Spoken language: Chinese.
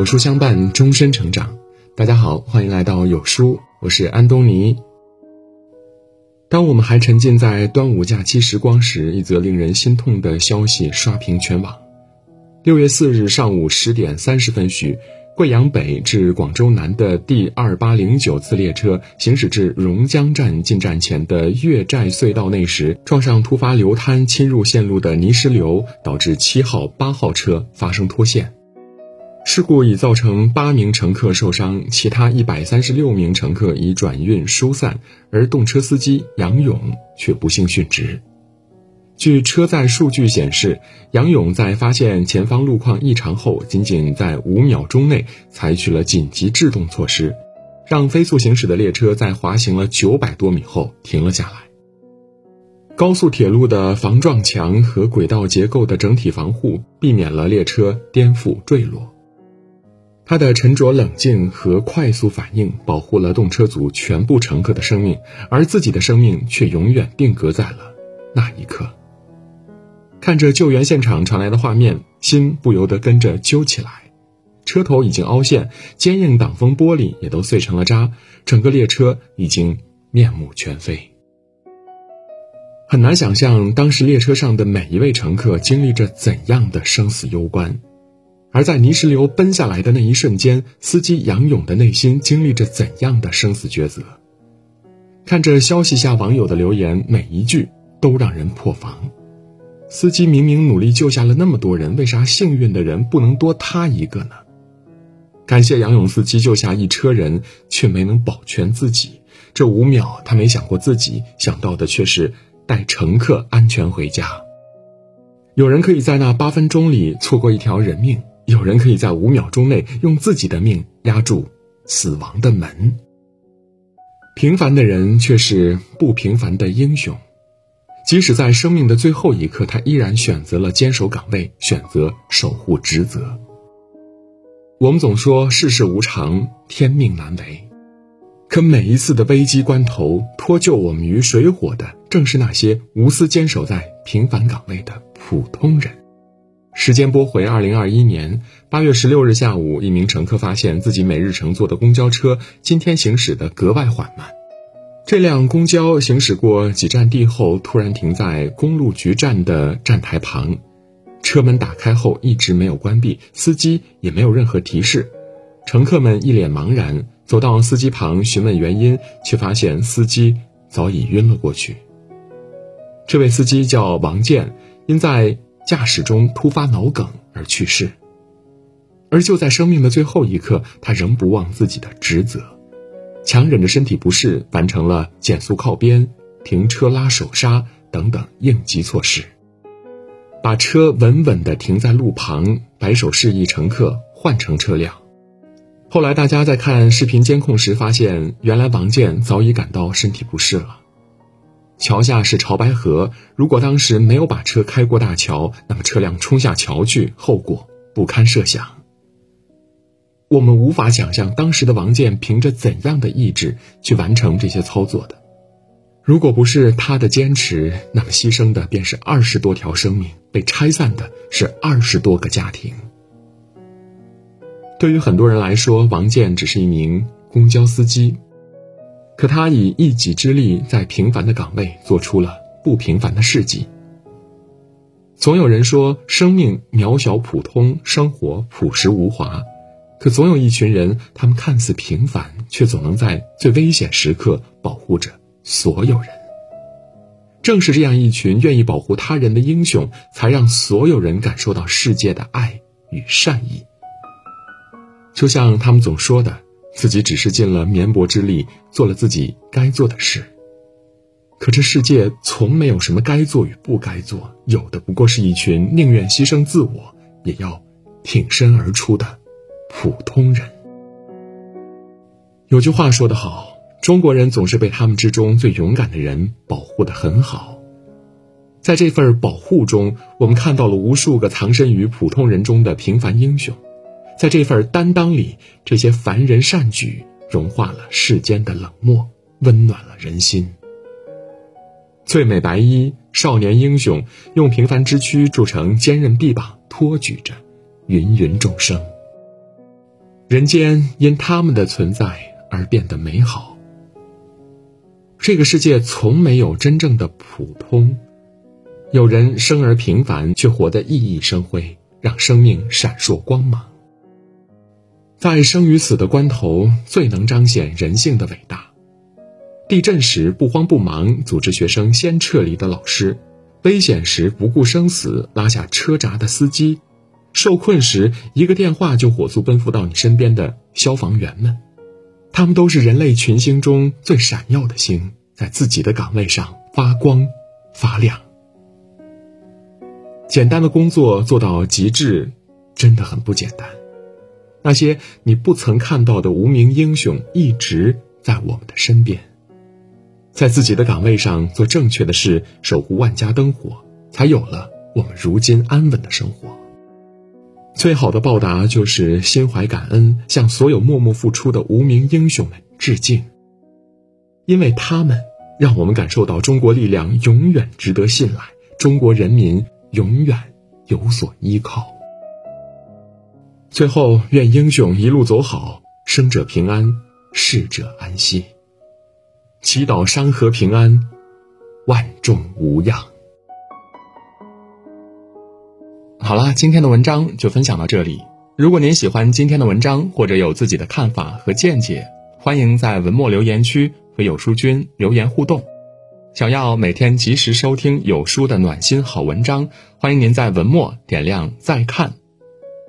有书相伴，终身成长。大家好，欢迎来到有书，我是安东尼。当我们还沉浸在端午假期时光时，一则令人心痛的消息刷屏全网。六月四日上午十点三十分许，贵阳北至广州南的第二八零九次列车行驶至榕江站进站前的越寨隧道内时，撞上突发流滩侵入线路的泥石流，导致七号、八号车发生脱线。事故已造成八名乘客受伤，其他一百三十六名乘客已转运疏散，而动车司机杨勇却不幸殉职。据车载数据显示，杨勇在发现前方路况异常后，仅仅在五秒钟内采取了紧急制动措施，让飞速行驶的列车在滑行了九百多米后停了下来。高速铁路的防撞墙和轨道结构的整体防护，避免了列车颠覆坠落。他的沉着冷静和快速反应保护了动车组全部乘客的生命，而自己的生命却永远定格在了那一刻。看着救援现场传来的画面，心不由得跟着揪起来。车头已经凹陷，坚硬挡风玻璃也都碎成了渣，整个列车已经面目全非。很难想象当时列车上的每一位乘客经历着怎样的生死攸关。而在泥石流奔下来的那一瞬间，司机杨勇的内心经历着怎样的生死抉择？看着消息下网友的留言，每一句都让人破防。司机明明努力救下了那么多人，为啥幸运的人不能多他一个呢？感谢杨勇司机救下一车人，却没能保全自己。这五秒，他没想过自己，想到的却是带乘客安全回家。有人可以在那八分钟里错过一条人命。有人可以在五秒钟内用自己的命压住死亡的门。平凡的人却是不平凡的英雄，即使在生命的最后一刻，他依然选择了坚守岗位，选择守护职责。我们总说世事无常，天命难违，可每一次的危机关头，脱救我们于水火的，正是那些无私坚守在平凡岗位的普通人。时间拨回二零二一年八月十六日下午，一名乘客发现自己每日乘坐的公交车今天行驶的格外缓慢。这辆公交行驶过几站地后，突然停在公路局站的站台旁，车门打开后一直没有关闭，司机也没有任何提示。乘客们一脸茫然，走到司机旁询问原因，却发现司机早已晕了过去。这位司机叫王建，因在驾驶中突发脑梗而去世，而就在生命的最后一刻，他仍不忘自己的职责，强忍着身体不适，完成了减速靠边、停车拉手刹等等应急措施，把车稳稳地停在路旁，摆手示意乘客换乘车辆。后来大家在看视频监控时发现，原来王建早已感到身体不适了。桥下是潮白河，如果当时没有把车开过大桥，那么车辆冲下桥去，后果不堪设想。我们无法想象当时的王建凭着怎样的意志去完成这些操作的。如果不是他的坚持，那么牺牲的便是二十多条生命，被拆散的是二十多个家庭。对于很多人来说，王建只是一名公交司机。可他以一己之力，在平凡的岗位做出了不平凡的事迹。总有人说，生命渺小普通，生活朴实无华。可总有一群人，他们看似平凡，却总能在最危险时刻保护着所有人。正是这样一群愿意保护他人的英雄，才让所有人感受到世界的爱与善意。就像他们总说的。自己只是尽了绵薄之力，做了自己该做的事。可这世界从没有什么该做与不该做，有的不过是一群宁愿牺牲自我，也要挺身而出的普通人。有句话说得好，中国人总是被他们之中最勇敢的人保护得很好。在这份保护中，我们看到了无数个藏身于普通人中的平凡英雄。在这份担当里，这些凡人善举融化了世间的冷漠，温暖了人心。最美白衣，少年英雄，用平凡之躯铸成坚韧臂膀，托举着芸芸众生。人间因他们的存在而变得美好。这个世界从没有真正的普通，有人生而平凡，却活得熠熠生辉，让生命闪烁光芒。在生与死的关头，最能彰显人性的伟大。地震时不慌不忙组织学生先撤离的老师，危险时不顾生死拉下车闸的司机，受困时一个电话就火速奔赴到你身边的消防员们。他们都是人类群星中最闪耀的星，在自己的岗位上发光发亮。简单的工作做到极致，真的很不简单。那些你不曾看到的无名英雄，一直在我们的身边。在自己的岗位上做正确的事，守护万家灯火，才有了我们如今安稳的生活。最好的报答就是心怀感恩，向所有默默付出的无名英雄们致敬，因为他们让我们感受到中国力量永远值得信赖，中国人民永远有所依靠。最后，愿英雄一路走好，生者平安，逝者安息。祈祷山河平安，万众无恙。好了，今天的文章就分享到这里。如果您喜欢今天的文章，或者有自己的看法和见解，欢迎在文末留言区和有书君留言互动。想要每天及时收听有书的暖心好文章，欢迎您在文末点亮再看。